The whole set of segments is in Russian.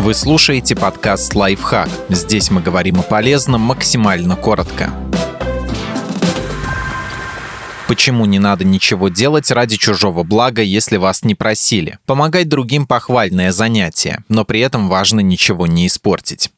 Вы слушаете подкаст «Лайфхак». Здесь мы говорим о полезном максимально коротко. Почему не надо ничего делать ради чужого блага, если вас не просили? Помогать другим – похвальное занятие, но при этом важно ничего не испортить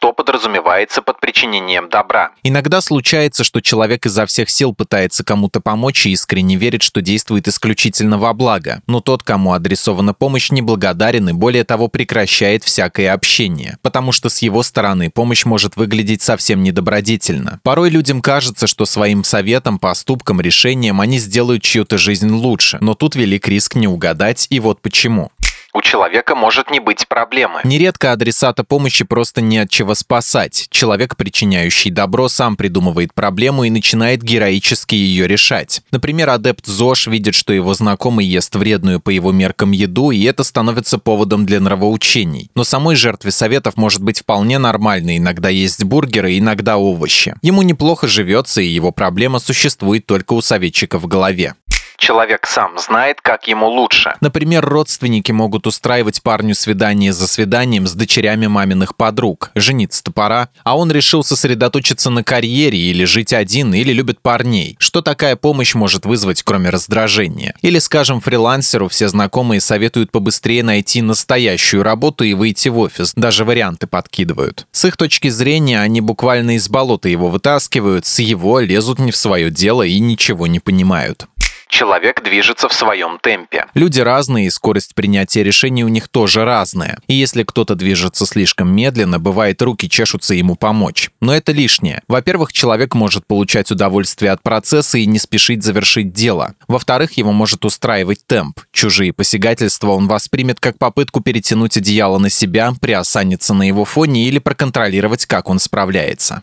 что подразумевается под причинением добра. Иногда случается, что человек изо всех сил пытается кому-то помочь и искренне верит, что действует исключительно во благо, но тот, кому адресована помощь, неблагодарен и более того прекращает всякое общение, потому что с его стороны помощь может выглядеть совсем недобродетельно. Порой людям кажется, что своим советом, поступком, решением они сделают чью-то жизнь лучше, но тут велик риск не угадать, и вот почему у человека может не быть проблемы. Нередко адресата помощи просто не от чего спасать. Человек, причиняющий добро, сам придумывает проблему и начинает героически ее решать. Например, адепт ЗОЖ видит, что его знакомый ест вредную по его меркам еду, и это становится поводом для нравоучений. Но самой жертве советов может быть вполне нормально иногда есть бургеры, иногда овощи. Ему неплохо живется, и его проблема существует только у советчика в голове человек сам знает, как ему лучше. Например, родственники могут устраивать парню свидание за свиданием с дочерями маминых подруг. Жениться-то пора, а он решил сосредоточиться на карьере или жить один, или любит парней. Что такая помощь может вызвать, кроме раздражения? Или, скажем, фрилансеру все знакомые советуют побыстрее найти настоящую работу и выйти в офис. Даже варианты подкидывают. С их точки зрения, они буквально из болота его вытаскивают, с его лезут не в свое дело и ничего не понимают человек движется в своем темпе. Люди разные, и скорость принятия решений у них тоже разная. И если кто-то движется слишком медленно, бывает руки чешутся ему помочь. Но это лишнее. Во-первых, человек может получать удовольствие от процесса и не спешить завершить дело. Во-вторых, его может устраивать темп. Чужие посягательства он воспримет как попытку перетянуть одеяло на себя, приосаниться на его фоне или проконтролировать, как он справляется.